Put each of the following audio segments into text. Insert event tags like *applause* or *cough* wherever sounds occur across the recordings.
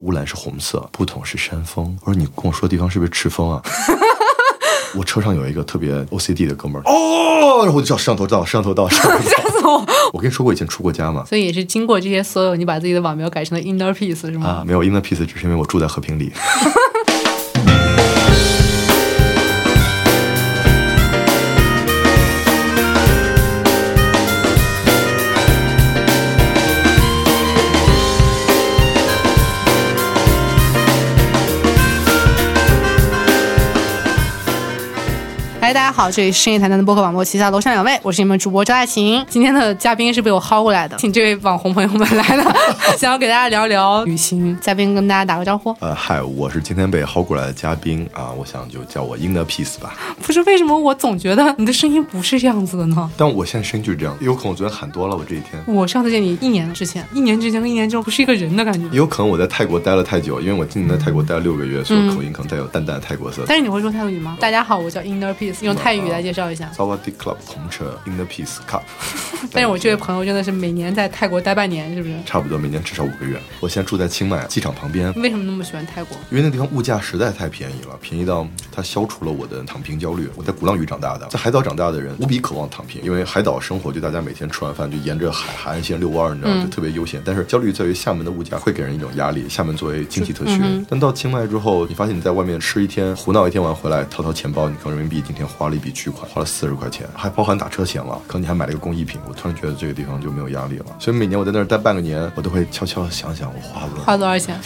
乌兰是红色，不同是山峰。我说你跟我说的地方是不是赤峰啊？*laughs* 我车上有一个特别 OCD 的哥们儿，哦，然后我就叫摄像头到，摄像头到，摄像头吓到。*laughs* 死我！我跟你说过以前出过家嘛？所以也是经过这些所有，你把自己的网名改成了 Inner Peace 是吗？啊，没有 inner peace，只是因为我住在和平里。*laughs* 嗨，大家好，这里是深夜谈谈的播客网络旗下楼上两位，我是你们主播张爱琴。今天的嘉宾是被我薅过来的，请这位网红朋友们来了，*laughs* 想要给大家聊聊旅行。嘉宾跟大家打个招呼，呃，嗨，我是今天被薅过来的嘉宾啊，我想就叫我 inner peace 吧。不是为什么我总觉得你的声音不是这样子的呢？但我现在声音就是这样，有可能我昨天喊多了，我这一天。我上次见你一年之前，一年之前跟一年之后不是一个人的感觉。也有可能我在泰国待了太久，因为我今年在泰国待了六个月，所以口音可能带有淡淡的泰国色。但是你会说泰语吗？大家好，我叫 Inner Peace，用泰语来介绍一下。s a w a d i club 红车 inner peace cup。*laughs* 但是我这位朋友真的是每年在泰国待半年，是不是？差不多每年至少五个月。我现在住在清迈机场旁边，为什么那么喜欢泰国？因为那地方物价实在太便宜了，便宜到它消除了我的躺平焦虑。我在鼓浪屿长大的，在海岛长大的人无比渴望躺平，因为海岛生活就大家每天吃完饭就沿着海海岸线遛弯儿，你知道吗？就特别悠闲。但是焦虑在于厦门的物价会给人一种压力。厦门作为经济特区，但到清迈之后，你发现你在外面吃一天胡闹一天完回来，掏掏钱包，你看人民币今天花了一笔巨款，花了四十块钱，还包含打车钱了。可能你还买了一个工艺品。我突然觉得这个地方就没有压力了。所以每年我在那儿待半个年，我都会悄悄想想我花了花多少钱？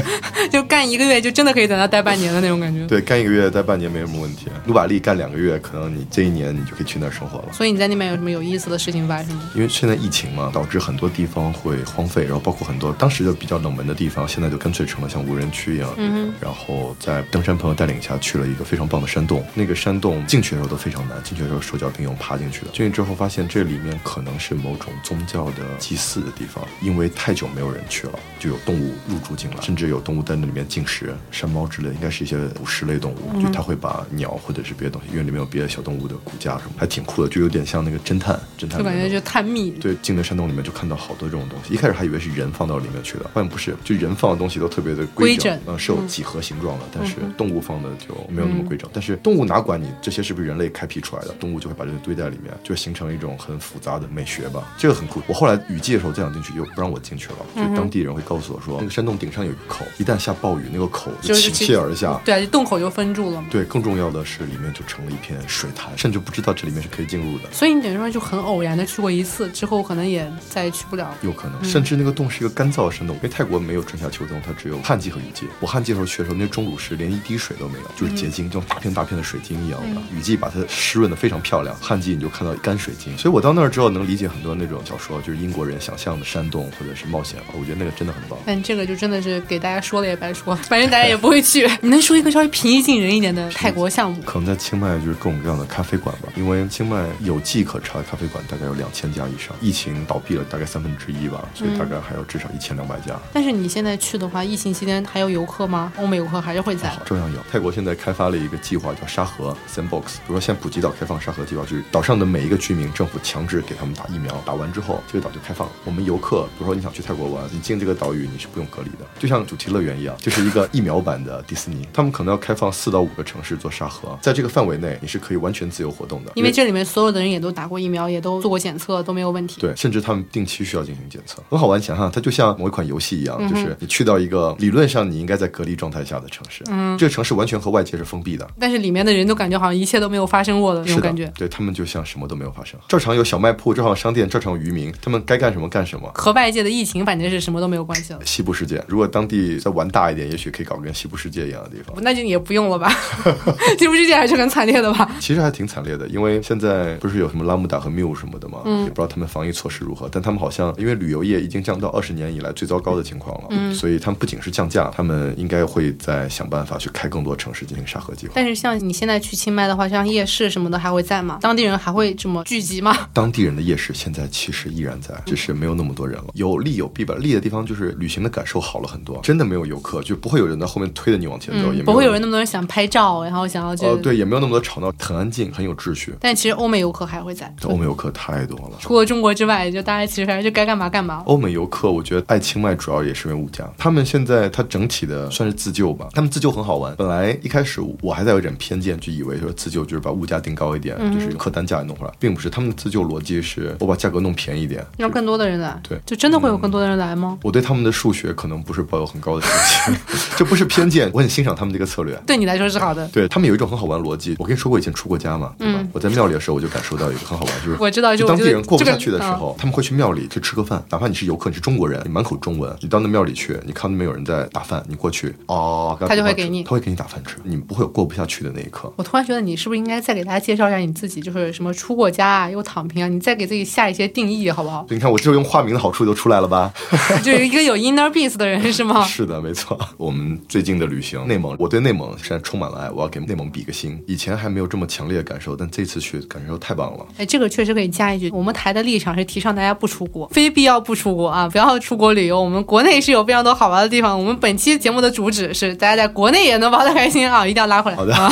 *laughs* 就干一个月就真的可以在那待半年的那种感觉。对，干一个月待半年没什么问题。努把力干两个月，可能你这一年你就可以去那儿生活了。所以你在那边有什么有意思的事情发生吗？因为现在疫情嘛，导致很多地方会荒废，然后包括很多当时就比较冷门的地方，现在就干脆成了像无人区一样。嗯然后在登山朋友带领下去了一个非常棒的山洞，那个山洞进去的时候都非常难，进去的时候手脚并用爬进去的。进去之后发现这里面可能是某种宗教的祭祀的地方，因为太久没有人去了，就有动物入住进来，甚至有动物在那里面进食，山猫之类，应该是一些捕食类动物，就它会把鸟或者是别的东西，因为里面有别的小动物的骨架什么，还挺酷的，就有点像那个侦探，侦探就感觉就探秘。对，进的山洞里面就看到好多这种东西。一开始还以为是人放到里面去的，发现不是，就人放的东西都特别的规整整，呃，是有几何形状的，但是动物放的就没有那么规整。但是动物哪管你这些是不是人类开辟出来的，动物就会把这些堆在里面，就形成一种很复杂的美学吧。这个很酷。我后来雨季的时候再想进去，又不让我进去了，就当地人会告诉我说，那个山洞顶上有一个口，一旦下暴雨，那个口就就是倾泻而下。对啊，就洞口就封住了嘛。对，更重要的是里面就成了一片水潭，甚至不知道这里面是可以进入的。所以你等于说就很偶然的去过一次，之后可能也再也去不了。有可能，甚至那个洞是一个干燥的山洞，因为泰国没有春夏秋冬，它只有旱季和雨季。我旱季的时候去的时候，那钟乳石连一滴水都没有，就是结晶，就像大片大片的水晶一样的。雨季把它湿润的非常漂亮，旱季你就看到干水晶。所以我到那儿之后能理解很多那种小说，就是英国人想象的山洞或者是冒险，我觉得那个真的很棒。但这个就真的是给大家说了也白说，反正大家也不会去。你 *laughs* 能说一个稍微平易近人一点的泰国项目？可能在清迈就是各种各样的咖啡馆吧，因为清迈有迹可查的咖啡馆大概有两千家以上，疫情倒闭了大概三分之一吧，所以大概还有至少一千两百家。但是你现在去的话，疫情期间还有游客吗？欧美游客还是会在。照样有。泰国现在开发了一个计划，叫沙河 Sandbox。比如说，现在普吉岛开放沙河计划，就是岛上的每一个居民，政府强制给他们打疫苗，打完之后，这个岛就开放了。我们游客，比如说你想去泰国玩，你进这个岛屿你是不用隔离的，就像主题乐园一样，就是一个疫苗版的迪士尼。他们可能要开放四到五个城市做沙河，在这个范围内，你是可以完全自由活动的，因为这里面所有的人也都打过疫苗，也都做过检测，都没有问题。对，甚至他们定期需要进行检测，很好玩。想象它就像某一款游戏一样，就是你去到一个理论上你应该在隔离状态下的城市，嗯，这个城市完全和外界是封闭的，但是里面的人都感觉好像一切都没有发生过的那种感觉。对他们就像什么都没有发生。照常有小卖铺，照常有商店，照常有渔民，他们该干什么干什么。和外界的疫情反正是什么都没有关系了，西部世界，如果当地再玩大一点，也许可以搞个跟西部世界一样的地方。那就也不用了吧。*laughs* 西部世界还是很惨烈的吧？*laughs* 其实还挺惨烈的，因为现在不是有什么拉姆达和缪什么的嘛，嗯也不知道他们防疫措施如何。但他们好像因为旅游业已经降到二十年以来最糟糕的情况了，嗯所以他们不仅是降价，他们应该会再想办法去开更多城市进行沙盒计划。但是像你现在去清迈在的话，像夜市什么的还会在吗？当地人还会这么聚集吗？*laughs* 当地人的夜市现在其实依然在，只是没有那么多人了。有利有弊吧。利的地方就是旅行的感受好了很多，真的没有游客，就不会有人在后面推着你往前走，也不会有人那么多人想拍照，然后想要就、呃，对，也没有那么多吵闹，很安静，很有秩序。但其实欧美游客还会在，欧美游客太多了。除了中国之外，就大家其实反正就该干嘛干嘛。欧美游客，我觉得爱清迈主要也是因为物价。他们现在它整体的算是自救吧，他们自救很好玩。本来一开始我还在有点偏见，就以为说自救就是把物价定高一点，就是客单价也弄回来，并不是。他们的自救逻辑是我把价格弄便宜一点，让更多的人来，对就真的会有更多的人来吗？我对他们的数学可能不是抱有很高的信心，*laughs* 这不是偏见，我很欣赏他们这个策略。对你来说是好的。对他们有一种很好玩的逻辑，我跟你说过以前出过家嘛，对吧？我在庙里的时候我就感受到一个很好玩，就是嗯我知道，就当地人过不下去的时候，他们会去庙里去吃个饭，哪怕你是游客，你是中国人，你满口中文，你到那庙里去，你看那边有人在打饭，你过去哦，他就会给你他会给你打饭吃，你不会有过不下去的那一刻。我突然觉得你是不是应该再给大家介绍一下你自己，就是什么出过家啊，又躺平啊，你再给自己下一些定义好不好？*laughs* 你看我这用化名的好处都出来了吧？*laughs* 就是一个有 inner peace 的人是吗？*laughs* 是的，没错。我们最近的旅行，内蒙，我对内蒙现在充满了爱，我要给内蒙比个心。以前还没有这么强烈的感受，但这次去感受太棒了。哎，这个确实可以加一句，我们台的立场是提倡大家不出国，非必要不出国啊，不要出国旅游。我们国内是有非常多好玩的地方。我们本期节目的主旨是大家在国内也能玩的开心啊，一定要拉回来。好的啊、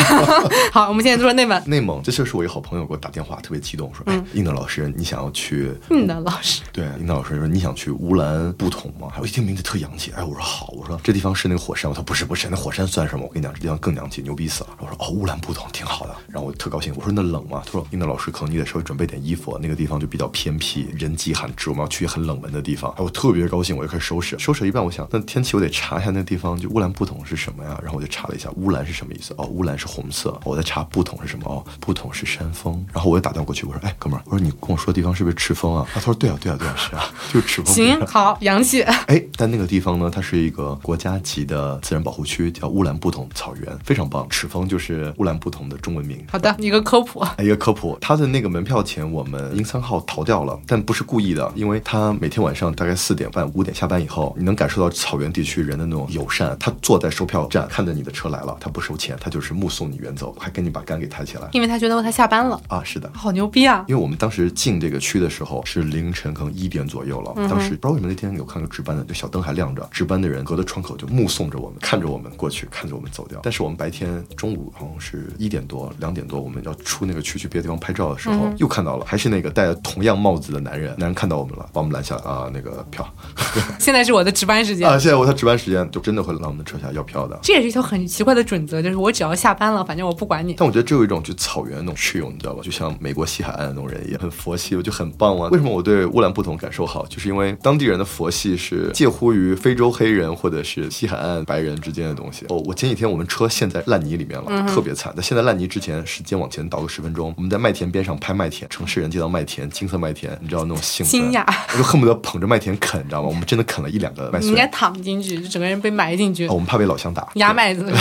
好，我们现在就说内蒙。内蒙，这就是我一个好朋友给我打电话，特别激动，说：“哎，应德老师，你想要去？嗯的老师，对，应德老师说你想去乌兰布统吗？还有一听名字特洋气，哎，我说好，我说这地方是那个火山，我说不是不是，那火山算什么？我跟你讲，这地方更洋气，牛逼死了。我说哦，乌兰布统挺好的，然后我特高兴，我说那冷吗？他说应德老师，可能你得稍微准备点衣服，那个地方就比较偏僻，人迹罕至，我们要去很冷门的地方。哎，我特别高兴，我就开始收拾，收拾一半，我想那天气我得查一下那个地方，就乌兰布统是什么呀？然后我就查了一下，乌兰是什么意思？哦，乌兰是红色。我在查布统是什么？哦，不同是山峰。然后我又打断过去，我说哎，哥们儿，我说你跟我说的地方是不是赤峰啊？啊，他说对啊对啊对啊，是啊，*laughs* 就是赤峰。行，好，洋气。*laughs* 哎，但那个地方呢，它是一个国家级的自然保护区，叫乌兰布统草原，非常棒。赤峰就是乌兰布统的中文名。好的，一个科普。*laughs* 一个科普，它的那个门票钱我们英三号逃掉了，但不是故意的，因为他每天晚上大概四点半、五点下班以后，你能感受到草原地区人的那种友善。他坐在售票站，看着你的车来了，他不收钱，他就是目送你远走，还给你把杆给抬起来。因为他觉得他下班了，啊，是的。好牛逼啊！因为我们当时进这个区的时候是凌晨可能一点左右了，当时不知道为什么那天有看到值班的，就小灯还亮着，值班的人隔着窗口就目送着我们，看着我们过去，看着我们走掉。但是我们白天中午好像是一点多、两点多，我们要出那个区去别的地方拍照的时候，又看到了，还是那个戴着同样帽子的男人，男人看到我们了，把我们拦下来啊，那个票 *laughs* 现在是我的值班时间。啊，现在我他值班时间就真的会让我们的车下要票的。这也是一条很奇怪的准则，就是我只要下班了，反正我不管你。但我觉得这有一种就草原那种 chill，你知道吧？就像美国西海岸的那种人一样，很佛系，我就很棒啊。为什么我对乌兰布统感受好？就是因为当地人的佛系是介乎于非洲黑人或者是西海岸白人之间的东西。哦，我前几天我们车陷在烂泥里面了，特别惨。在陷在烂泥之前，时间往前倒个十分钟，我们在麦田边上拍麦田，城市人见到麦田，金色麦田，你知道那种兴奋，我就恨不得捧着麦田啃，你知道吗？我们真的啃了一两个麦穗 *laughs* 你应。该躺进去，就整个人被埋进去 *laughs* 哦，，我们怕被老乡打。压麦子。*laughs*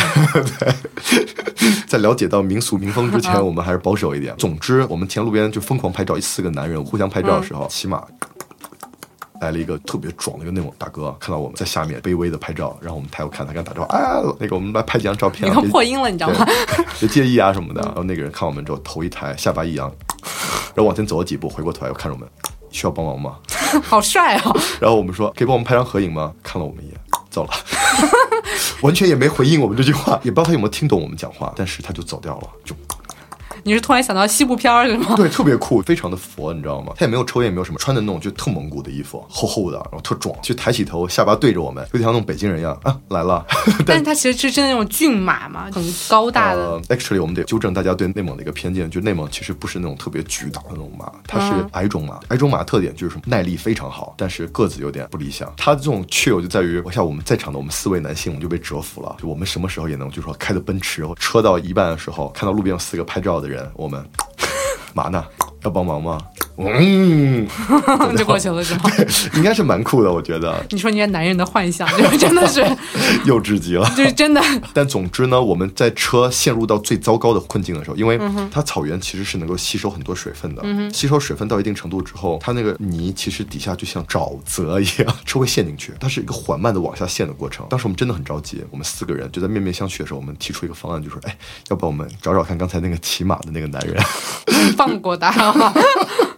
在了解到民俗民风之前，嗯 *laughs* 我们还是保守一点。总之，我们前路边就疯狂拍照，四个男人互相拍照的时候，起码。来了一个特别壮的一个内蒙大哥，看到我们在下面卑微的拍照，然后我们抬头看他，跟他打招呼，哎，那个我们来拍几张照片你啊，别看破音了，你知道吗？对别介意啊什么的。然后那个人看我们之后，头一抬，下巴一扬，然后往前走了几步，回过头来又看着我们，需要帮忙吗？好帅啊！然后我们说可以帮我们拍张合影吗？看了我们一眼，走了，*laughs* 完全也没回应我们这句话，也不知道他有没有听懂我们讲话，但是他就走掉了，就你是突然想到西部片儿是吗？对，特别酷，非常的佛，你知道吗？他也没有抽烟，也没有什么，穿的那种就特蒙古的衣服，厚厚的，然后特壮，就抬起头，下巴对着我们，有点像那种北京人一样啊，来了。*laughs* 但是他其实是真的那种骏马嘛，很高大的。呃，actually，我们得纠正大家对内蒙的一个偏见，就内蒙其实不是那种特别巨大的那种马，它是嗯矮种马。矮种马的特点就是？耐力非常好，但是个子有点不理想。它这种 chill 就在于，我像我们在场的我们四位男性，我们就被折服了。就我们什么时候也能，就是说开着奔驰，车到一半的时候，看到路边有四个拍照的人，人我们嘛呢？要帮忙吗？嗯，*laughs* 就过去了是吗？应该是蛮酷的，我觉得你说你这男人的幻想，就是真的是，*laughs* 幼稚极了。就是真的。但总之呢，我们在车陷入到最糟糕的困境的时候，因为它草原其实是能够吸收很多水分的，吸收水分到一定程度之后，它那个泥其实底下就像沼泽一样，*laughs* 车会陷进去，它是一个缓慢的往下陷的过程。当时我们真的很着急，我们四个人就在面面相觑的时候，我们提出一个方案，就说：“哎，要不我们找找看刚才那个骑马的那个男人。”放过他。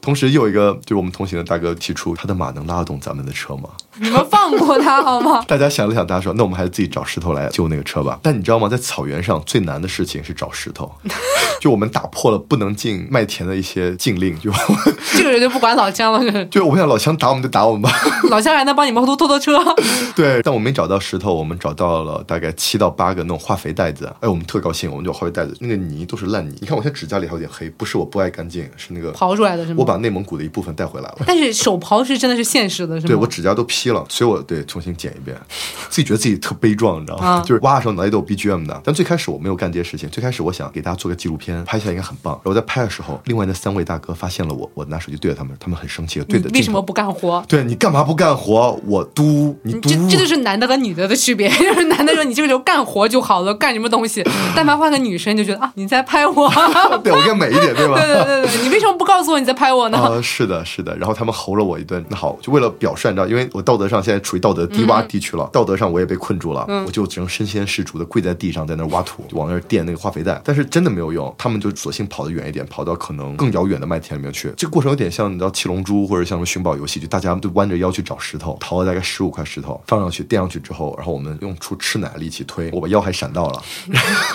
同时又有一个就是我们同行的大哥提出，他的马能拉得动咱们的车吗？*laughs* 你们放过他好吗？*laughs* 大家想了想，大家说，那我们还是自己找石头来救那个车吧。但你知道吗？在草原上最难的事情是找石头，*laughs* 就我们打破了不能进麦田的一些禁令，就这个人就不管老乡了。就我想老乡打我们就打我们吧，老乡还能帮你们拖拖车。对，但我没找到石头，我们找到了大概七到八个那种化肥袋子。哎，我们特高兴，我们就化肥袋子，那个泥都是烂泥。你看我现在指甲里还有点黑，不是我不爱干净，是那个刨出来的是吗？我把内蒙古的一部分带回来了。但是手刨是真的是现实的，是吗？对我指甲都劈了，所以我对重新剪一遍，自己觉得自己特悲壮，你知道吗？就是挖的时候脑袋都有 BGM 的。但最开始我没有干这些事情，最开始我想给大家做个纪录片，拍下来应该很棒。然后在拍的时候，另外那三位大哥发现了我，我拿手机对着他们，他们很生气，对着为什么不干活？对你干嘛不干活？我嘟你嘟，这这就是男的和女的的区别，*laughs* 就是男的说你这个时候干活就好了，干什么东西？但凡换个女生就觉得啊你在拍我，*laughs* 对我更美一点，对吧？*laughs* 对对对对，你为什么不告诉我你在拍我呢？啊，是的，是的。然后他们吼了我一顿，那好，就为了表率，你知道，因为我道德上现在处于道德低洼地区了，道德上我也被困住了，我就只能身先士卒的跪在地上，在那挖土，*laughs* 往那儿垫那个化肥袋。但是真的没有用，他们就索性跑得远一点，跑到可能更遥远的麦田里面去。这个过程有点像你知道七龙珠或者像什么寻宝游戏，就大家都弯着腰去找石头，淘了大概十五块石头放上去垫上去之后，然后我们用出吃奶力气推，我把腰还闪到了。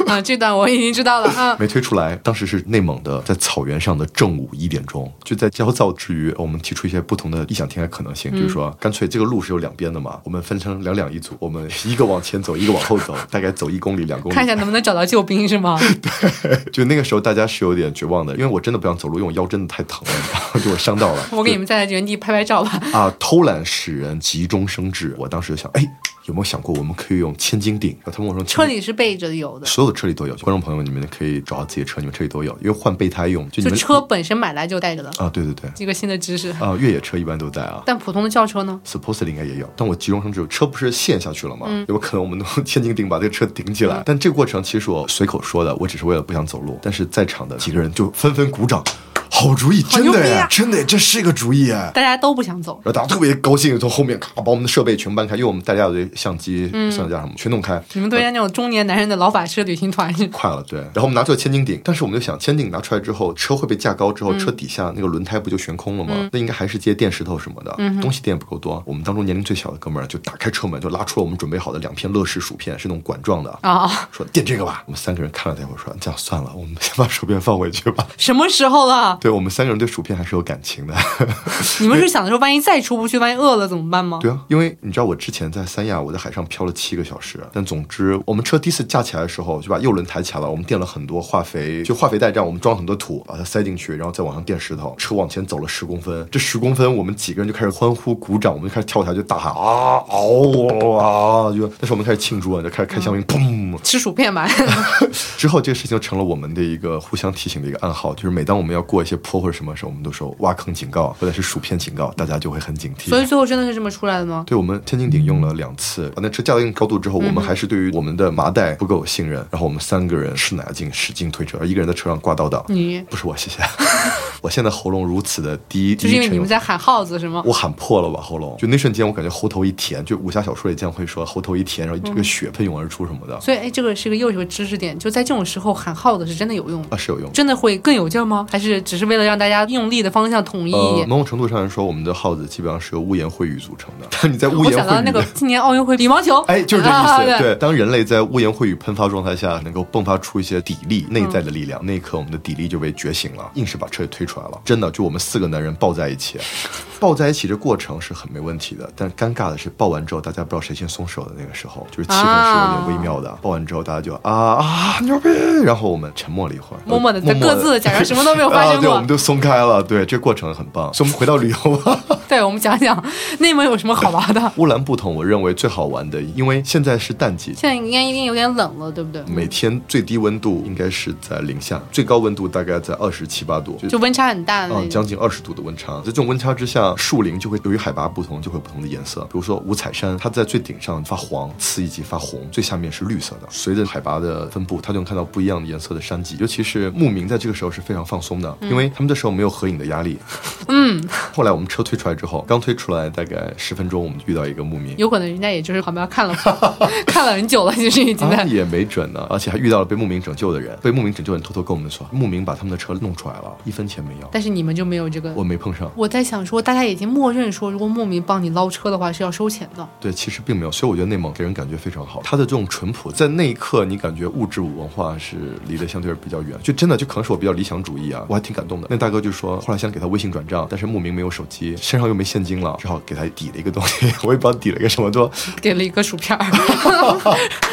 啊，这段我已经知道了啊，没推出来。当时是内蒙的，在草原上的正午一点钟，就在焦躁之余，我们提出一些不同的异想天开可能性，就是说，干脆这个路是有两边的嘛，我们分成两两一组，我们一个往前走，一个往后走，大概走一公里两公里，看一下能不能找到救兵是吗？*laughs* 对，就那个时候大家是有点绝望的，因为我真的不想走路，因为我腰真的太疼了，然后给我伤到了。我给你们在原地拍拍照吧。啊，偷懒使人急中生智，我当时就想，哎。有没有想过，我们可以用千斤顶？然后他们我说，车里是备着有的，所有的车里都有。观众朋友，你们可以找到自己的车，你们车里都有，因为换备胎用。就车本身买来就带着的啊，对对对，一个新的知识啊。越野车一般都带啊，但普通的轿车呢？Supposedly 应该也有。但我急中生智，车不是陷下去了吗？有可能我们用千斤顶把这个车顶起来。但这个过程其实我随口说的，我只是为了不想走路。但是在场的几个人就纷纷鼓掌。好主意，真的呀，真的，这是一个主意哎！大家都不想走，然后大家特别高兴，从后面咔把我们的设备全搬开，因为我们大家有这相机、相机架什么全弄开。你们都像那种中年男人的老法师旅行团，快了，对。然后我们拿出了千斤顶，但是我们就想，千斤顶拿出来之后，车会被架高之后，车底下那个轮胎不就悬空了吗？那应该还是接电石头什么的，东西垫不够多。我们当中年龄最小的哥们儿就打开车门，就拉出了我们准备好的两片乐事薯片，是那种管状的啊，说垫这个吧。我们三个人看了他一会儿，说这样算了，我们先把薯片放回去吧。什么时候了？对我们三个人对薯。片还是有感情的。*laughs* 你们是想着说，万一再出不去，万一饿了怎么办吗？对啊，因为你知道我之前在三亚，我在海上漂了七个小时。但总之，我们车第一次架起来的时候，就把右轮抬起来了。我们垫了很多化肥，就化肥袋这样，我们装很多土，把它塞进去，然后再往上垫石头。车往前走了十公分，这十公分，我们几个人就开始欢呼鼓掌，我们就开始跳起来就大喊啊嗷啊！就那时候我们开始庆祝啊，就开始开香槟，砰，吃薯片吧。*laughs* 之后这个事情就成了我们的一个互相提醒的一个暗号，就是每当我们要过一些坡或者什么时候，我们都说挖坑。警告或者是薯片警告，大家就会很警惕。所以最后真的是这么出来的吗？对，我们千斤顶用了两次，把那车架到一定高度之后，我们还是对于我们的麻袋不够信任，然后我们三个人吃奶劲使劲推车，而一个人在车上挂倒档。你不是我，谢谢。我现在喉咙如此的低，就是因为你们在喊耗子是吗？我喊破了吧喉咙，就那瞬间我感觉喉头一甜，就武侠小说里经常会说喉头一甜，然后这个血喷涌而出什么的。所以哎，这个是个又一个知识点，就在这种时候喊耗子是真的有用啊，是有用，真的会更有劲吗？还是只是为了让大家用力的方向统一？某种程度上来说，我们的耗子基本上是由污言秽语组成的。当 *laughs* 你在污言秽语，想到那个今年奥运会羽毛球，*laughs* 哎，就是这意思。对，当人类在污言秽语喷发状态下，能够迸发出一些砥力内在的力量，那一刻我们的砥力就被觉醒了，硬是把车给推出来了。真的，就我们四个男人抱在一起，*laughs* 抱在一起这过程是很没问题的。但尴尬的是，抱完之后大家不知道谁先松手的那个时候，就是气氛是有点微妙的。抱完之后大家就啊啊牛逼，然后我们沉默了一会儿，默默的在各自假装什么都没有发生过。对，我们就松开了。对，这过程很棒。*laughs* 所以我们回到旅游吧。对，我们讲讲内蒙有什么好玩的。*laughs* 乌兰布统，我认为最好玩的，因为现在是淡季，现在应该一定有点冷了，对不对？每天最低温度应该是在零下，最高温度大概在二十七八度，就温差。差很大的那啊，种。将近二十度的温差，在这种温差之下，树林就会由于海拔不同，就会有不同的颜色。比如说五彩山，它在最顶上发黄，次一级发红，最下面是绿色的。随着海拔的分布，它就能看到不一样的颜色的山脊。尤其是牧民在这个时候是非常放松的，因为他们这时候没有合影的压力。*laughs* 嗯，*laughs* 后来我们车推出来之后，刚推出来大概十分钟，我们就遇到一个牧民。有可能人家也就是旁边看了 *laughs* 看了很久了，就是已经在。啊，也没准呢，而且还遇到了被牧民拯救的人。被牧民拯救的人偷偷跟我们说，牧民把他们的车弄出来了，一分钱没要，但是你们就没有这个。我没碰上。我在想说，大家已经默认说，如果牧民帮你捞车的话是要收钱的。对，其实并没有，所以我觉得内蒙给人感觉非常好。它的这种淳朴，在那一刻你感觉物质文化是离得相对比较远，就真的就可能是我比较理想主义啊，我还挺感动的。那大哥就说，后来想给他微信转账，但是牧民没有手机，身上又没现金了，只好给他抵了一个东西，我也不知道抵了一个什么，多给了一个薯片儿。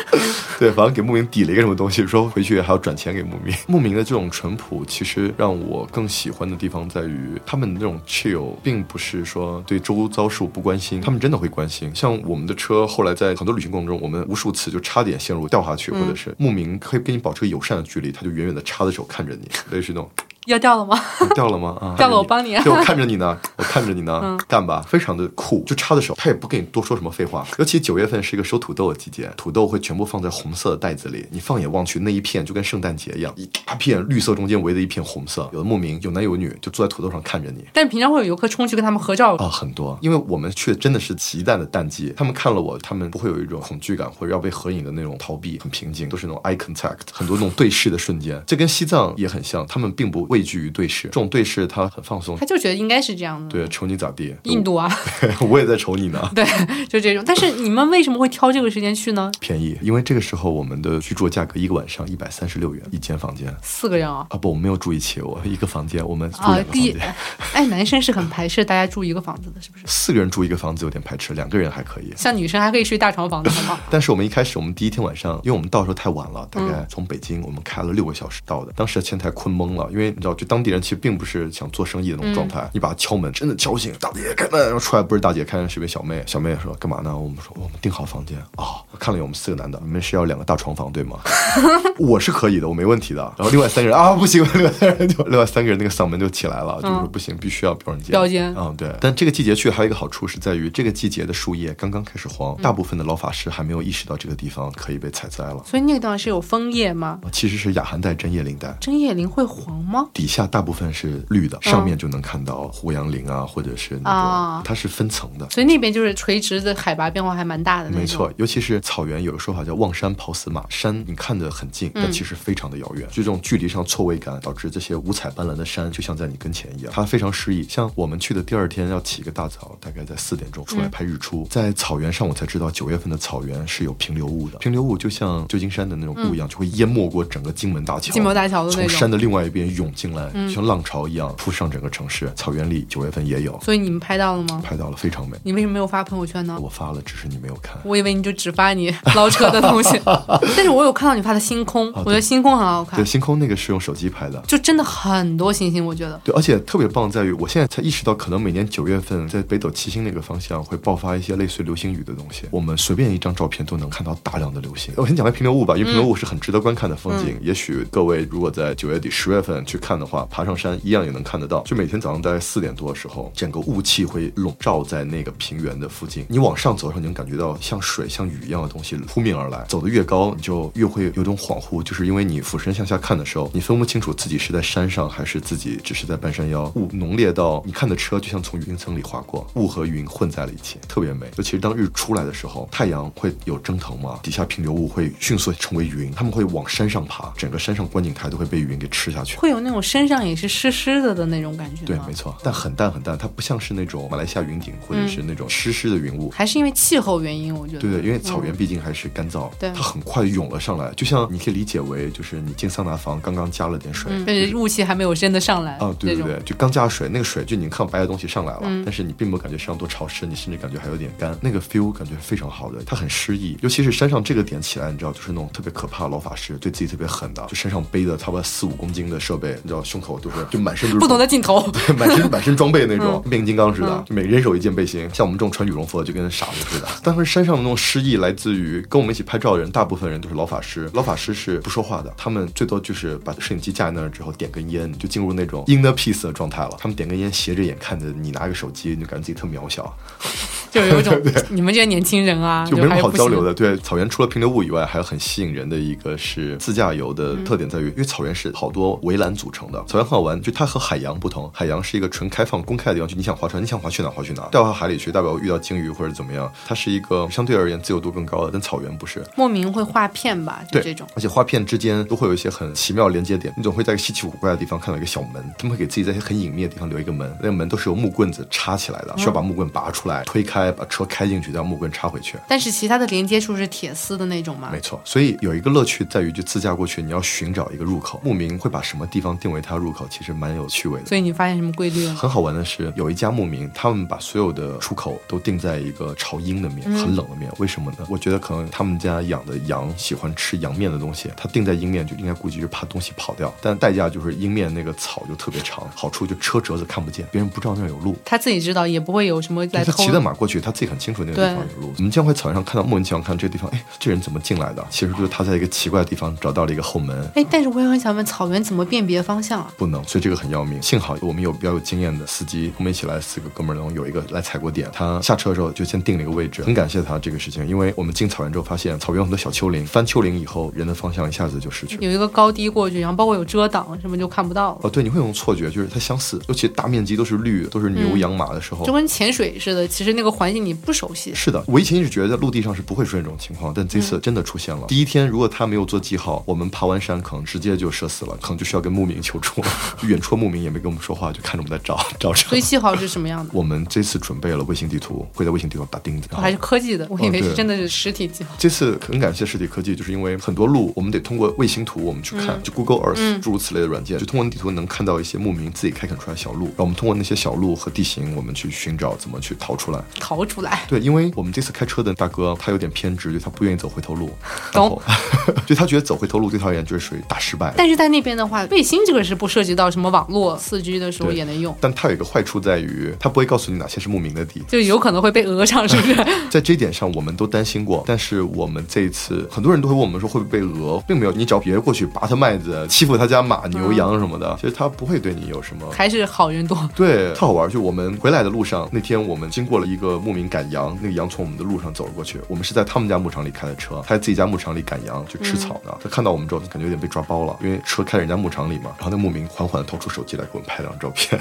*laughs* 对，反正给牧民抵了一个什么东西，说回去还要转钱给牧民。牧民的这种淳朴，其实让我更喜欢的地方在于，他们那种 chill，并不是说对周遭事物不关心，他们真的会关心。像我们的车，后来在很多旅行过程中，我们无数次就差点陷入掉下去，或者是牧民可以跟你保持个友善的距离，他就远远的插着手看着你，类似那种。要掉了吗？掉了吗？啊，*laughs* 掉了我帮你啊对，我看着你呢，我看着你呢，干吧，非常的酷，就插着手，他也不跟你多说什么废话。尤其九月份是一个收土豆的季节，土豆会全部放在红色的袋子里，你放眼望去，那一片就跟圣诞节一样，一大片绿色中间围着一片红色。有的牧民有男有女，就坐在土豆上看着你。但平常会有游客冲去跟他们合照。啊，很多，因为我们去真的是极淡的淡季，他们看了我，他们不会有一种恐惧感或者要被合影的那种逃避，很平静，都是那种 eye contact，很多那种对视的瞬间。这跟西藏也很像，他们并不畏惧于对视。这种对视他很放松他，就觉得应该是这样的。对，瞅你咋地？印度啊，*laughs* 我也在瞅你呢。*laughs* 对，就这种。但是你们为什么会挑这个时间去呢？便宜，因为这个时候我们的居住价格一个晚上一百三十六元一间房间四个人啊。啊不，我们没有住一起，我 *laughs* 一个房间，我们住啊两，个第一房间。，哎，男生是很排斥大家住一个房子的，是不是？四个人住一个房子有点排斥，两个人还可以。像女生还可以睡大床房子？但是我们一开始，我们第一天晚上，因为我们到的时候太晚了，大嗯概从北京我们开了六个小时到的。当时前台困懵了，因为你知道，就当地人其实并不是想做生意的那种状嗯态。你把他敲门，真的敲醒，大姐开门，然后出来不是大姐开门，是位小妹。小妹说干嘛呢？我们说我们订好房间啊、看了眼我们四个男的，你们是要两个大床房对吗？*laughs* 我是可以的，我没问题的。然后另外三个人啊不行，另外三个人就另外三个人那个嗓门就起来了，就说不行，必须要标准间。标间嗯，对。但这个季节去还有一个好处是在于，这个季节的树叶刚刚开始黄，大部分的老法师还没有意识到这个地方可以被采摘了。所以那个地方是有枫叶吗？其实是雅寒带针叶林带。针叶林会黄吗？底下大部分是绿的，上面就能看到胡杨林啊，或者是那啊种，它是分层的。所以那边就是垂直的海拔变化还蛮大的。没错，尤其是草原，有个说法叫“望山跑死马”，山你看着很近，但其实非常的遥远。就这种距离上错位感，导致这些五彩斑斓的山就像在你跟前一样，它非常诗意。像我们去的第二天要起个大早，大概在四点钟出来拍日出，在草原上我才知道九月份的草原是有平流雾的，平流雾就像旧金山的那种雾一样，就会淹没过整个金门大桥，金门大桥的从山的另外一边涌进来，就像浪潮一样扑上整个城市。草原里九月份也有，所以你们拍到了吗？拍到了非常美。你为什么没有发朋友圈呢？我发了，只是你没有看。我以为你就只发你捞车的东西，*laughs* 但是我有看到你发的星空，我觉得星空很好看对，，星空那个是用手机拍的。就真的很多星星，我觉得。对，而且特别棒在于，我现在才意识到，可能每年九月份在北斗七星那个方向会爆发一些类似于流星雨的东西。我们随便一张照片都能看到大量的流星。我先讲个平流雾吧，因为平流雾是很值得观看的风景。也许各位如果在九月底、十月份去看的话，爬上山一样也能看得到。就每天早上大概四点多的时候，整个雾气会笼罩在那个平原的附近。你往上走的时候，你能感觉到像水、像雨一样的东西扑面而来。走得越高，你就越会有种恍惚，就是因为你俯身向下看的时候，你分不清楚自己是在山上还是自己只是在半山腰。雾浓烈到你看的车就像从云层里划过，雾和云混在了一起，特别美。尤其是当日出来的时候，太阳会有蒸腾嘛，底下平流雾会迅速成为云，他们会往山上爬，整个山上观景台都会被云给吃下去。会有那种身上也是湿湿的的那种感觉？对，没错，但很淡很淡，它不像是那种马来西亚云顶或者是那种湿湿的云雾。还是因为气候原因，我觉得。对对，因为草原毕竟还是干燥，对它很快涌了上来，就像你可以理解为，就是你进桑拿房刚刚加了点水，嗯，但是雾气还没有真的上来啊，对对对，就刚加水，那个水就已经看到白的东西上来了，嗯。但是你并没有感觉身上多潮湿，你甚至感觉还有点干，那个 feel 感觉非常好的，它很诗意，尤其是山上这个点起来，你知道，就是那种特别可怕的老法师，对自己特别狠的，就身上背的差不多四五公斤的设备，你知道胸口就是就满身就是不同的镜头。*laughs* 对满身 *laughs* 满身装备那种，嗯变形金刚似的，就每个人手一件背心。像我们这种穿羽绒服的，就跟傻子似的。当时山上的那种诗意来自于跟我们一起拍照的人，大部分人都是老法师。老法师是不说话的，他们最多就是把摄影机架在那儿之后点根烟，就进入那种 inner peace 的状态了。他们点根烟，斜着眼看着你拿个手机，你就感觉自己特渺小，*laughs* 就有一种 *laughs* 你们这些年轻人啊，就没什么好交流的。对，草原除了平流雾以外，还有很吸引人的一个是自驾游的嗯特点在于，因为草原是好多围栏组成的。草原很好玩，就它和海洋不同，海洋是一个纯开放、公开的地方，就你想划船，你想划去哪划去哪，掉到海里去，代表遇到鲸鱼或者怎么样，它是一个相对而言自由度更高的，但草原不是。莫名会画片吧，就对，这种。而且画片之间都会有一些很奇妙连接点，你总会在一个稀奇古怪的地方看到一个小门，他们会给自己在一些很隐秘的地方留一个门，那个门都是由木棍子插起来的，需要把木棍拔出来，推开，把车开进去，再把木棍插回去。但是其他的连接处是铁丝的那种吗没？错，所以有一个乐趣在于，就自驾过去，你要寻找一个入口。牧民会把什么地方定为它入口，其实蛮有趣味的。所以你发现什么规律了？很好玩的是，有一家牧民，他们把所有的出口都定在一个朝阴的面，很冷的面。为什么呢？我觉得可能他们家养的羊喜欢吃阳面的东西，它定在阴面就应该估计是怕东西跑掉，但代价就是阴面那个草就特别长，好处就车辙子看不见，别人不知道那儿有路。他自己知道，也不会有什么来骑。着马过去，他自己很清楚那个地方有路。我们经常会草原上看到莫名其妙看到这个地方，哎，这人怎么进来的？其实就是他在一个奇怪的地方找到了一个后门。哎，但是我也很想问，草原怎么辨别方向啊？不能，所以这个很要命。幸好我们有比较有经验的司机，我们一起来四个哥们儿，然后有一个来踩过点，他下车的时候就先定了一个位置，很感谢他这个事情，因为我们进草原之后发现草原有很多小丘陵，翻丘陵以后人的方向一下子就失去了。有一个高低过去，然后包括有遮挡，什么就看不到了。哦，对，你会有种错觉，就是它相似，尤其大面积都是绿，都是牛羊马的时候。就跟潜水似的，其实那个环境你不熟悉。是的，我以前一直觉得在陆地上是不会出现这种情况，但这次真的出现了。第一天如果他没有做记号，我们爬完山可能直接就社死了，可能就需要跟牧民求助了。*laughs* 远处牧民也没跟我们说话，就看着我们在找 *laughs* 找找。所以记号是什么样的？我们这次准备了卫星地图，会在卫星地图打钉子。然后还是科技的，我以为是真的是实体记号。这次很感谢实体科技，就是因为很多路我们得通过卫星图我们去看，就 Google Earth 诸如此类的软件，就通过地图能看到一些牧民自己开垦出来小路，然后我们通过那些小路和地形，我们去寻找怎么去逃出来。逃出来，对，因为我们这次开车的大哥他有点偏执，就他不愿意走回头路，*laughs* *laughs* 就他觉得走回头路对他而言就是属于大失败。但是在那边的话，卫星这个是不涉及到什么网络四 G 的时候也能用，但它有一个坏处在于，它不会告诉你哪些是牧民的地。就有可能会被讹上，是不是？*laughs* 在这一点上，我们都担心过，但是我们这一次，很多人都会问我们说会不会被讹，并没有。你找别人过去拔他麦子，欺负他家马、牛、羊什么的，其实他不会对你有什么。还是好人多。对，特好玩。就我们回来的路上，那天我们经过了一个牧民赶羊，那个羊从我们的路上走了过去。我们是在他们家牧场里开的车，他在自己家牧场里赶羊去吃草呢。他看到我们之后，他感觉有点被抓包了，因为车开在人家牧场里嘛。然后那牧民缓缓地掏出手机来给我们拍了张照片，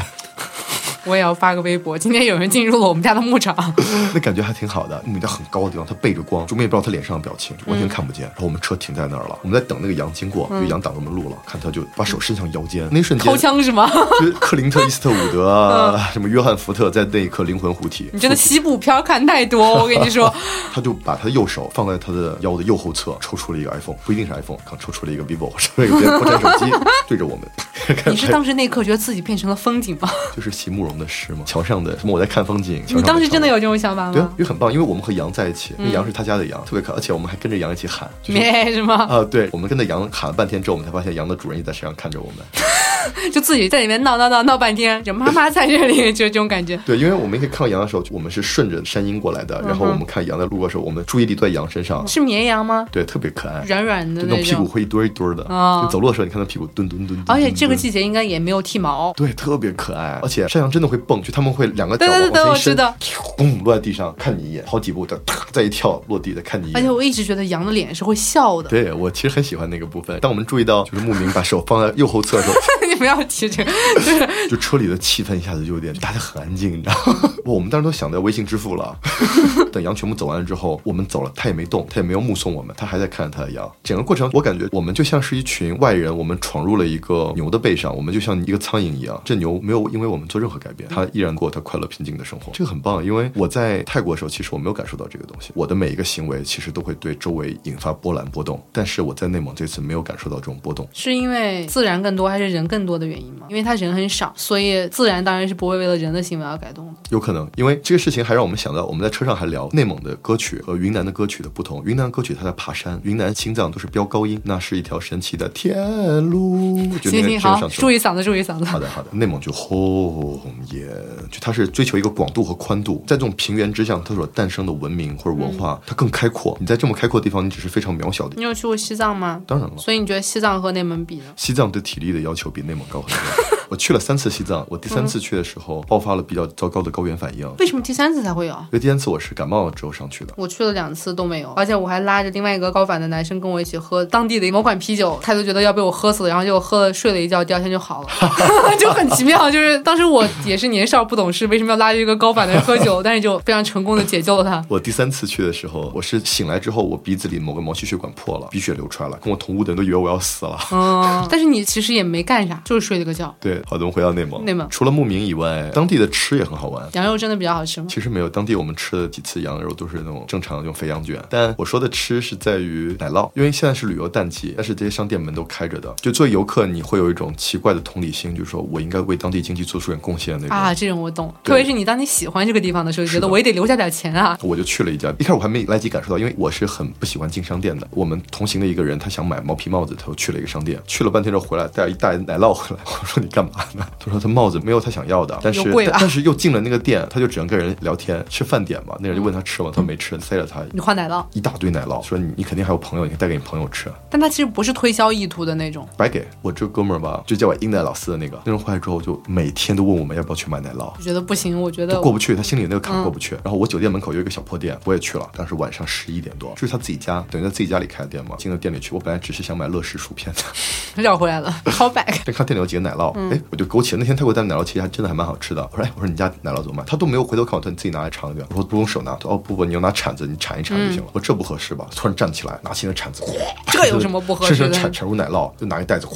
我也要发个微博，今天有人进入了我们家的牧场，*laughs* 那感觉还挺好的。牧民在很高的地方，他背着光，就我们也不知道他脸上的表情，完全看不见。然后我们车停在那儿了，我们在等那个羊经过，因为羊挡着我们路了，看他就把手伸向腰间，那一瞬间掏枪是吗？就是克林特·伊斯特伍德啊，*laughs* 什么约翰·福特在那一刻灵魂附体。你真的西部片儿看太多，我跟你说，*laughs* 他就把他的右手放在他的腰的右后侧，抽出了一个 iPhone，不一定是 iPhone，可能抽出了一个 vivo 或者一个国产手机，对着我们。你是当时那一刻觉得自己变成了风景吗？就是席慕容的诗吗，桥上的什么我在看风景。你当时真的有这种想法吗对啊吗，？因为很棒，因为我们和羊在一起，那羊是他家的羊，特别可爱，而且我们还跟着羊一起喊，就是咩 *laughs* 是吗？啊，对，我们跟着羊喊了半天之后，我们才发现羊的主人也在身上看着我们。*laughs* 就自己在里面闹闹闹闹半天，就妈妈在这里，*laughs* 就这种感觉。对，因为我们可以看到羊的时候，我们是顺着山阴过来的，然后我们看羊在路过的时候，我们注意力都在羊身上，是绵羊吗？对，特别可爱，软软的那种屁股。会一堆儿一堆儿的，啊就走路的时候你看它屁股蹲蹲蹲，而且这个季。节应该也没有剃毛，对，特别可爱，而且山羊真的会蹦，就他们会两个脚对对对往前一伸，嘣落在地上看你一眼，好几步再再一跳落地再看你一眼。而且我一直觉得羊的脸是会笑的。对我其实很喜欢那个部分。当我们注意到就是牧民把手放在右后侧的时候，*laughs* 你不要提这个，*laughs* 就车里的气氛一下子就有点大家很安静，你知道吗？哇我们当时都想着微信支付了。*laughs* 等羊全部走完了之后，我们走了，他也没动，他也没有目送我们，他还在看着他的羊。整个过程我感觉我们就像是一群外人，我们闯入了一个牛的背上，我们就像一个苍蝇一样。这牛没有因为我们做任何改变，它依然过它快乐平静的生活，这个很棒。因为我在泰国的时候，其实我没有感受到这个东西，我的每一个行为其实都会对周围引发波澜波动，但是我在内蒙这次没有感受到这种波动。是因为自然更多还是人更多的原因吗？因为它人很少，所以自然当然是不会为了人的行为而改动的。有可能能，因为这个事情还让我们想到，我们在车上还聊内蒙的歌曲和云南的歌曲的不同。云南歌曲它在爬山，云南青藏都是飙高音，那是一条神奇的天路。就那个行行好，注意嗓子，注意嗓子。好的，好的。内蒙就红颜，就它是追求一个广度和宽度，在这种平原之下，它所诞生的文明或者文化，它更开阔。你在这么开阔的地方，你只是非常渺小的。你有去过西藏吗？当然了，所以你觉得西藏和内蒙比呢？西藏对体力的要求比内蒙高很多。*laughs* 我去了三次西藏，我第三次去的时候爆发了比较糟糕的高原反应。为什么第三次才会有？因为第三次我是感冒了之后上去的。我去了两次都没有，而且我还拉着另外一个高反的男生跟我一起喝当地的某款啤酒，他就觉得要被我喝死了，然后就喝了睡了一觉，第二天就好了，*laughs* *laughs* 就很奇妙。就是当时我也是年少不懂事，为什么要拉着一个高反的人喝酒？但是就非常成功的解救了他。我第三次去的时候，我是醒来之后，我鼻子里某个毛细血管破了，鼻血流出来了，跟我同屋的人都以为我要死了。嗯，*laughs* 但是你其实也没干啥，就是睡了个觉。对，好的，我们回到内蒙。内蒙除了牧民以外，当地的吃也很好玩。羊肉真的比较好吃吗？其实没有，当地我们吃的几次羊肉都是那种正常的那种肥羊卷，但我说的吃是在于奶酪，因为现在是旅游淡季，但是这些商店门都开着的。就作为游客，你会有一种奇怪的同理心，就是说我应该为当地经济做出点贡献那种。啊，这种我懂，特别是你当你喜欢这个地方的时候，觉得我也得留下点钱啊。我就去了一家，一开始我还没来及感受到，因为我是很不喜欢进商店的。我们同行的一个人，他想买毛皮帽子，他就去了一个商店，去了半天之后回来带了一袋奶酪回来。我说你干嘛呢？他说他帽子没有他想要的，但是但是又进了那个店，他就只能跟人聊天，吃饭点嘛。那人就问他吃吗？他说没吃，塞了他你换奶酪，一大堆奶酪，说你你肯定还有朋友，你可以带给你朋友吃。但他其实不是推销意图的那种，白给我这哥们儿吧，就叫我英奶老四的那个，那人回来之后就每天都问我们要不要去买奶酪。我觉得不行，我觉得过不去，他心里那个坎过不嗯去。然后我酒店门口有一个小破店，我也去了，当时晚上十一点多，就是他自己家，等于在自己家里开的店嘛。进了店里去，我本来只是想买乐事薯片的，*laughs* 绕回来了，callback。但看店里有几个奶酪，嗯哎，我就勾起了那天他给我带的奶酪，其实还真的还蛮好吃的。我说，哎，我说你家奶酪怎么卖？他都没有回头看我，他说你自己拿来尝一点。我说不用手拿，他说哦不不，你用拿铲子，你铲一铲就行了。我说这不合适吧？突然站起来，拿起那铲子，哗，*laughs* *laughs* 这有什么不合适的顺手铲铲入奶酪，就拿一袋子，哗，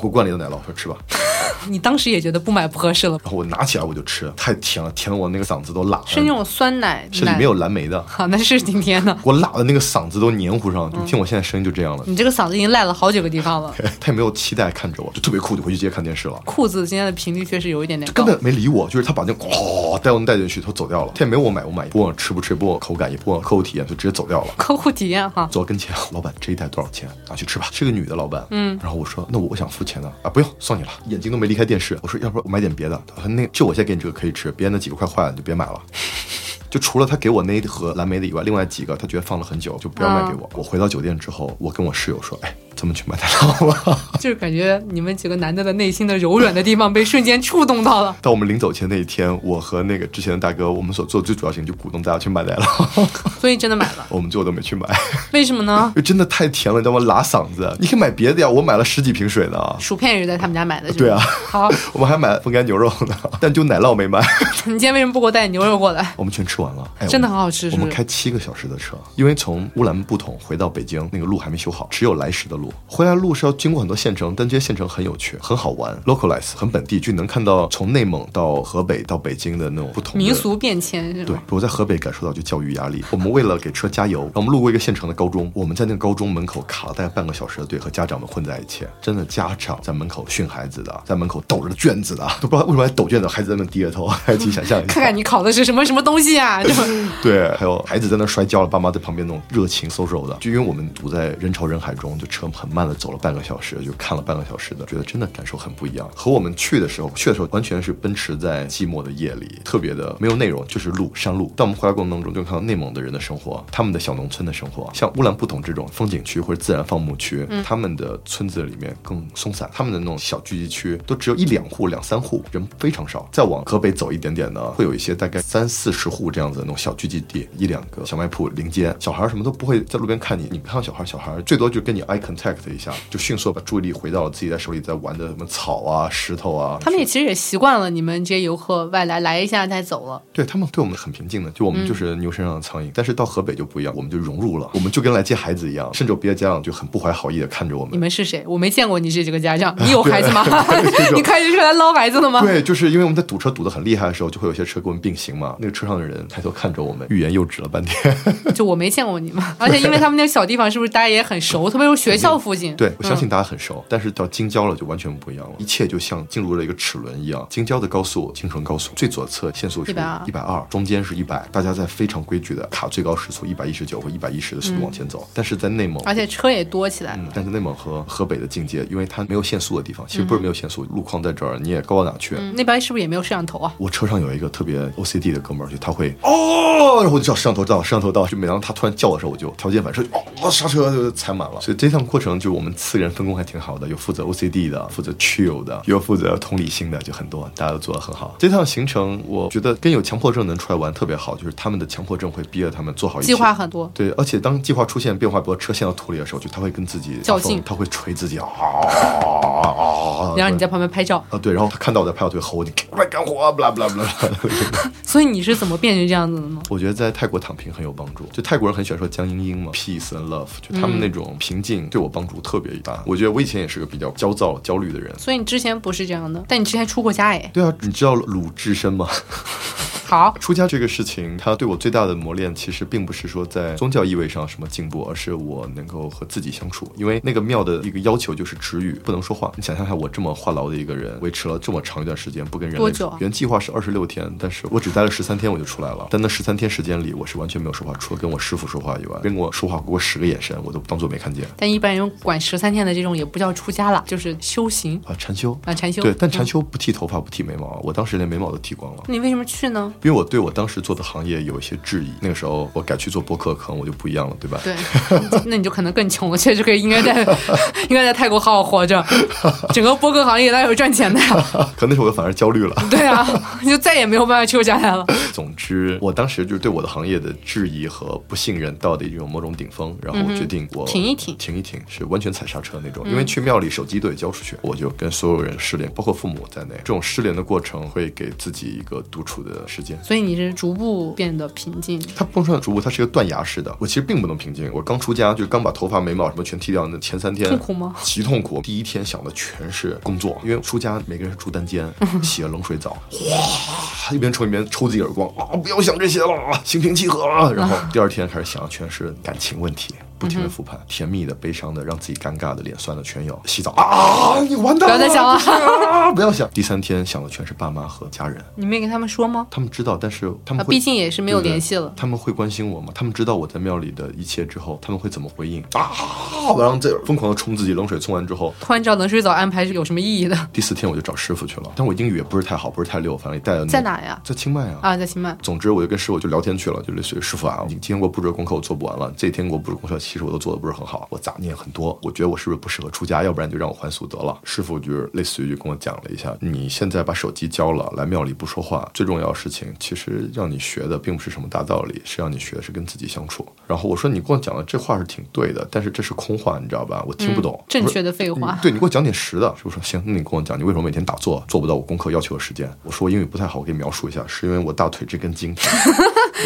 给我灌了一个奶酪，说吃吧。*laughs* 你当时也觉得不买不合适了，然后我拿起来我就吃，太甜了，甜的我那个嗓子都辣。是那种酸奶，是里面有蓝莓的，好，那是挺甜的。我辣的那个嗓子都黏糊上，就听我现在声音就这样了。你这个嗓子已经赖了好几个地方了。他也没有期待看着我，就特别酷，就回去直接看电视了。裤子今天的频率确实有一点点高根。本没理我，就是他把那哗带我带进去，他走掉了。他也没有我买不买，不问我吃不吃，不问我口感，也不问我客户体验，就直接走掉了。客户体验哈，走到跟前，*laughs* 老板这一袋多少钱？拿去吃吧。是个女的老板，嗯。然后我说那我想付钱呢，啊不用，送你了。眼睛都没离开电视。我说要不然我买点别的。他说那就我现在给你这个可以吃，别人那几个快坏了你就别买了。*laughs* 就除了他给我那一盒蓝莓的以外，另外几个他觉得放了很久，就不要卖给我。我回到酒店之后，我跟我室友说，哎，咱们去买奶酪吧。*laughs* 就是感觉你们几个男的的内心的柔软的地方被瞬间触动到了。到我们临走前那一天，我和那个之前的大哥，我们所做的最主要事情就鼓动大家去买奶酪，*laughs* 所以真的买了，*laughs* 我们最后都没去买，为什么呢因？为真的太甜了，你知道吗？拉嗓子。你可以买别的呀，我买了十几瓶水呢。薯片也是在他们家买的，对啊，好，我们还买了风干牛肉呢，但就奶酪没买。你今天为什么不给我带牛肉过来？我们全吃完了，哎，真的很好吃，是我们？开七个小时的车，因为从乌兰布统回到北京，那个路还没修好，只有来时的路。回来路是要经过很多县城，但这些县城很有趣，很好玩，localize 很本地，就能看到从内蒙到河北到北京的那种不同民俗变迁是对？，我在河北感受到就教育压力。我们为了给车加油，我们路过一个县城的高中，我们在那个高中门口卡了大概半个小时的队，和家长们混在一起。真的，家长在门口训孩子的，在门口抖着卷子的，都不知道为什么还抖卷子，孩子在那低着头，还自己想象一下。看看你考的是什么什么东西啊？就对，还有孩子在那摔跤了，爸妈在旁边那种热情 social 的，就因为我们堵在人潮人海中，就车很慢的走了半个小时，就看了半个小时的，觉得真的感受很不一样。和我们去的时候，去的时候完全是奔驰在寂寞的夜里，特别的没有内容，就是路山路。但我们回来过程当中，就看到内蒙的人的生活，他们的小农村的生活，像乌兰布统这种风景区或者自然放牧区，他们的村子里面更松散，他们的那种小聚集区都只有一两户、两三户，人非常少。再往河北走一点点呢，会有一些大概三四十户这样子的那种小聚集地，一两个小卖铺临街，小孩儿什么都不会在路边看你，你看到小孩儿，小孩儿最多就跟你 eye contact 一下，就迅速把注意力回到了自己在手里在玩的什么草啊、石头啊。他们也其实也习惯了你们这些游客外来来一下再走了。对他们对我们很平静的，就我们就是牛身上的苍蝇。但是到河北就不一样，我们就融入了，我们就跟来接孩子一样，甚至有别的家长就很不怀好意的看着我们你们。是谁？我没见过你是这个家长，*laughs* 你有孩子吗？*laughs* *laughs* 你开着车来捞孩子的吗？对，就是因为我们在堵车堵得很厉害的时候，就会有些车跟我们并行嘛。那个车上的人抬头看着我们，欲言又止了半天。就我没见过你们，而且因为他们那个小地方是不是大家也很熟？特别是学校就附近。对，我相信嗯大家很熟，但是到京郊了就完全不一样了，一切就像进入了一个齿轮一样。京郊的高速，京承高速最左侧限速是120一百二，中间是一百，大家在非常规矩的卡最高时速一百一十九或一百一十的速度往前走。但是在内蒙，嗯而且车也多起来了。嗯，但是内蒙和河北的境界，因为它没有限速的地方，其实不是没有限速，路况在这儿，你也高到哪去？嗯，那边是不是也没有摄像头啊？我车上有一个特别 OCD 的哥们儿，就他会哦，然后我就叫摄像头到，摄像头到，就每当他突然叫的时候，我就条件反射，哦，刹车就踩满了。所以这趟过程就我们四个人分工还挺好的，有负责 OCD 的，负责 chill 的，有负责同理心的，就很多，大家都做得很好。这趟行程我觉得跟有强迫症能出来玩特别好，就是他们的强迫症会逼着他们做好一计划很多，对，而且当计划出现变化，比如车陷到土里的时候，就他会跟自己较劲他会捶自己啊啊啊！然后你在旁边拍照。啊对，然后他看到我在拍，照就会吼你快干活，不啦不啦不啦。*laughs* 所以你是怎么变成这样子的呢？我觉得在泰国躺平很有帮助。就泰国人很喜欢说江英英嘛，peace and love，就他们那种平静对我帮助特别大。我觉得我以前也是个比较焦躁、焦虑的人。所以你之前不是这样的，但你之前出过家哎。对啊，你知道鲁智深吗？好，出家这个事情，它对我最大的磨练，其实并不是说在宗教意味上什么进步，而是我能够和自己相处。因为那个庙的一个要求就是止语，不能说话。你想象一下，我这么话痨的一个人，维持了这么长一段时间不跟人类多久啊原计划是二十六天，但是我只待了十三天我就出来了。但那十三天时间里，我是完全没有说话，除了跟我师傅说话以外，跟我说话给我使个眼神，我都当做没看见。但一般人管十三天的这种也不叫出家了，就是修行啊，禅修。啊，禅修。对，但禅嗯修不剃头发，不剃眉毛，我当时连眉毛都剃光了。那你为什么去呢？因为我对我当时做的行业有一些质疑，那个时候我改去做播客，可能我就不一样了，对吧？对，*laughs* 那你就可能更穷了，确实可以应该在 *laughs* 应该在泰国好好活着，*laughs* 整个播客行业哪有赚钱的呀？可那时候我反而焦虑了。对啊，你就再也没有办法出家来了。总之，我当时就是对我的行业的质疑和不信任到的一种某种顶峰，然后我决定我停一停停一停，是完全踩刹车那种。因为去庙里手机都得交出去，我就跟所有人失联，包括父母在内。这种失联的过程会给自己一个独处的时间。所以你是逐步变得平静。它蹦出来的逐步，它是一个断崖式的。我其实并不能平静。我刚出家，就是刚把头发、眉毛什么全剃掉，那前三天痛苦吗极痛苦。第一天想的全是工作，因为出家每个人是住单间，*laughs* 洗了冷水澡，哗，一边抽一边抽自己耳光啊！不要想这些了，心平气和。然后第二天开始想的全是感情问题。不停的复盘，甜蜜的、悲伤的，让自己尴尬的、脸酸的全有。洗澡啊，你完蛋了！不要再想了啊，不要想。第三天想的全是爸妈和家人，你没跟他们说吗？他们知道，但是他们啊，毕竟也是没有联系了。他们会关心我吗？他们知道我在庙里的一切之后，他们会怎么回应啊？然后再疯狂的冲自己，冷水冲完之后，突然知道冷水澡安排是有什么意义的？第四天我就找师傅去了。但我英语也不是太好，不是太溜，反正也带了在哪呀？在清迈啊。啊，在清迈。总之，我就跟师傅就聊天去了，就类似于师傅啊，你今天给我布置的功课我做不完了，这一天给我布置功课，其实我都做的不是很好，我杂念很多，我觉得我是不是不适合出家，要不然就让我还俗得了。师傅就是类似于就跟我讲了一下，你现在把手机交了，来庙里不说话，最重要的事情其实让你学的并不是什么大道理，是让你学的是跟自己相处。然后我说你跟我讲的这话是挺对的，但是这是空话，你知道吧？我听不懂。正确的废话你对你给我讲点实的。师傅说行，那你跟我讲，你为什么每天打坐做不到我功课要求的时间？我说我英语不太好，我给你描述一下，是因为我大腿这根筋。*laughs*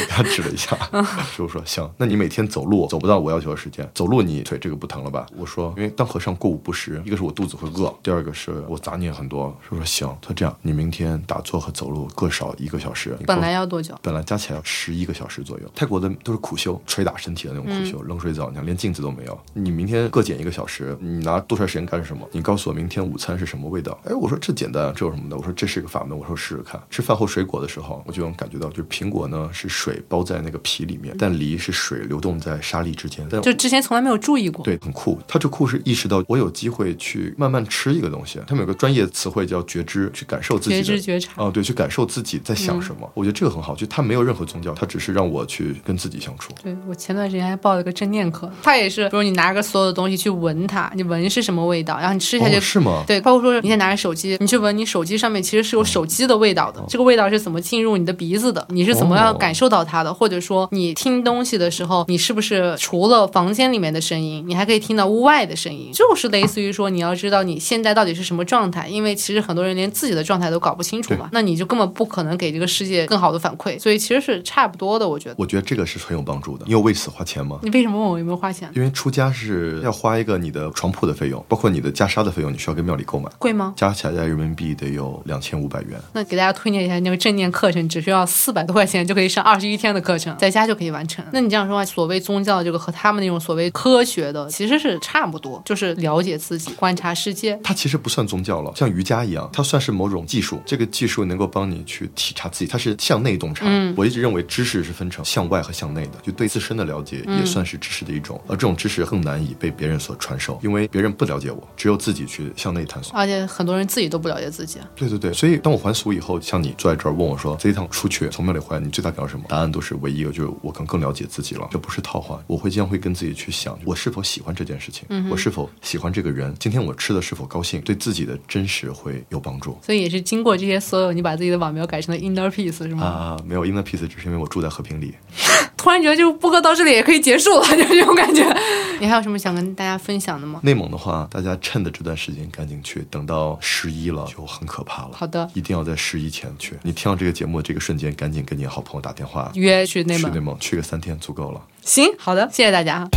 他指了一下，*laughs* 师傅说行，那你每天走路走不到我要求的时间，走路你腿这个不疼了吧？我说因为当和尚过午不食，一个是我肚子会饿，第二个是我杂念很多。师傅说行，他说这样，你明天打坐和走路各少一个小时。本来要多久？本来加起来要十一个小时左右。泰国的都是苦修，捶打身体的那种苦修，冷水澡，你看连镜子都没有。你明天各减一个小时，你拿多出来时间干什么？你告诉我明天午餐是什么味道？哎，我说这简单，这有什么的？我说这是一个法门，我说试试看。吃饭后水果的时候，我就能感觉到，就是苹果呢是水包在那个皮里面，但梨是水流动在沙粒之间。但就之前从来没有注意过。对，很酷。他这酷是意识到我有机会去慢慢吃一个东西。他们有个专业词汇叫觉知，去感受自己的觉知觉察啊、对，去感受自己在想什么。我觉得这个很好，就他没有任何宗教，他只是让我去跟自己相处。对我前段时间还报了个正念课，他也是，比如你拿个所有的东西去闻它，你闻是什么味道，然后你吃下去。哦，是吗？对，包括说你先拿着手机，你去闻你手机上面其实是有手机的味道的，这个味道是怎么进入你的鼻子的？你是怎么样哦感受到它的？或者说你听东西的时候，你是不是除了房间里面的声音，你还可以听到屋外的声音？就是类似于说你要知道你现在到底是什么状态，因为其实很多人连自己的状态都搞不清楚嘛，那你就根本不可能给这个世界更好的反馈，所以其实是差不多的，我觉得。我觉得这个是很有帮助的。你有为此花钱吗？你为什么问我有没有花钱？因为出家是要花一个你的床铺的费用，包括你的袈裟的费用，你需要跟庙里购买，贵吗？加起来在人民币得有两千五百元。那给大家推荐一下那个正念课程，只需要四百多块钱就可以上二十十一天的课程，在家就可以完成。那你这样说话，所谓宗教这个和他们那种所谓科学的其实是差不多，就是了解自己、观察世界。它其实不算宗教了，像瑜伽一样，它算是某种技术。这个技术能够帮你去体察自己，它是向内洞察。嗯我一直认为知识是分成向外和向内的，就对自身的了解也算是知识的一种，而这种知识更难以被别人所传授，因为别人不了解我，只有自己去向内探索。而且很多人自己都不了解自己。对对对，所以当我还俗以后，像你坐在这儿问我说，这一趟出去从庙里回来，你最大感受什么？答案都是唯一就是我更更了解自己了。这不是套话，我会经常会跟自己去想，我是否喜欢这件事情，我是否喜欢这个人，今天我吃的是否高兴，对自己的真实会有帮助。所以也是经过这些所有，你把自己的网名改成了 Inner Peace 是吗？啊，没有 inner peace，只是因为我住在和平里。突然觉得就播客到这里也可以结束了，*laughs* 就这种感觉。你还有什么想跟大家分享的吗？内蒙的话，大家趁着这段时间赶紧去，等到十一了就很可怕了。好的一定要在十一前去。你听到这个节目的这个瞬间，赶紧跟你好朋友打电话，约去内蒙去内。蒙去个三天足够了。行，好的，谢谢大家。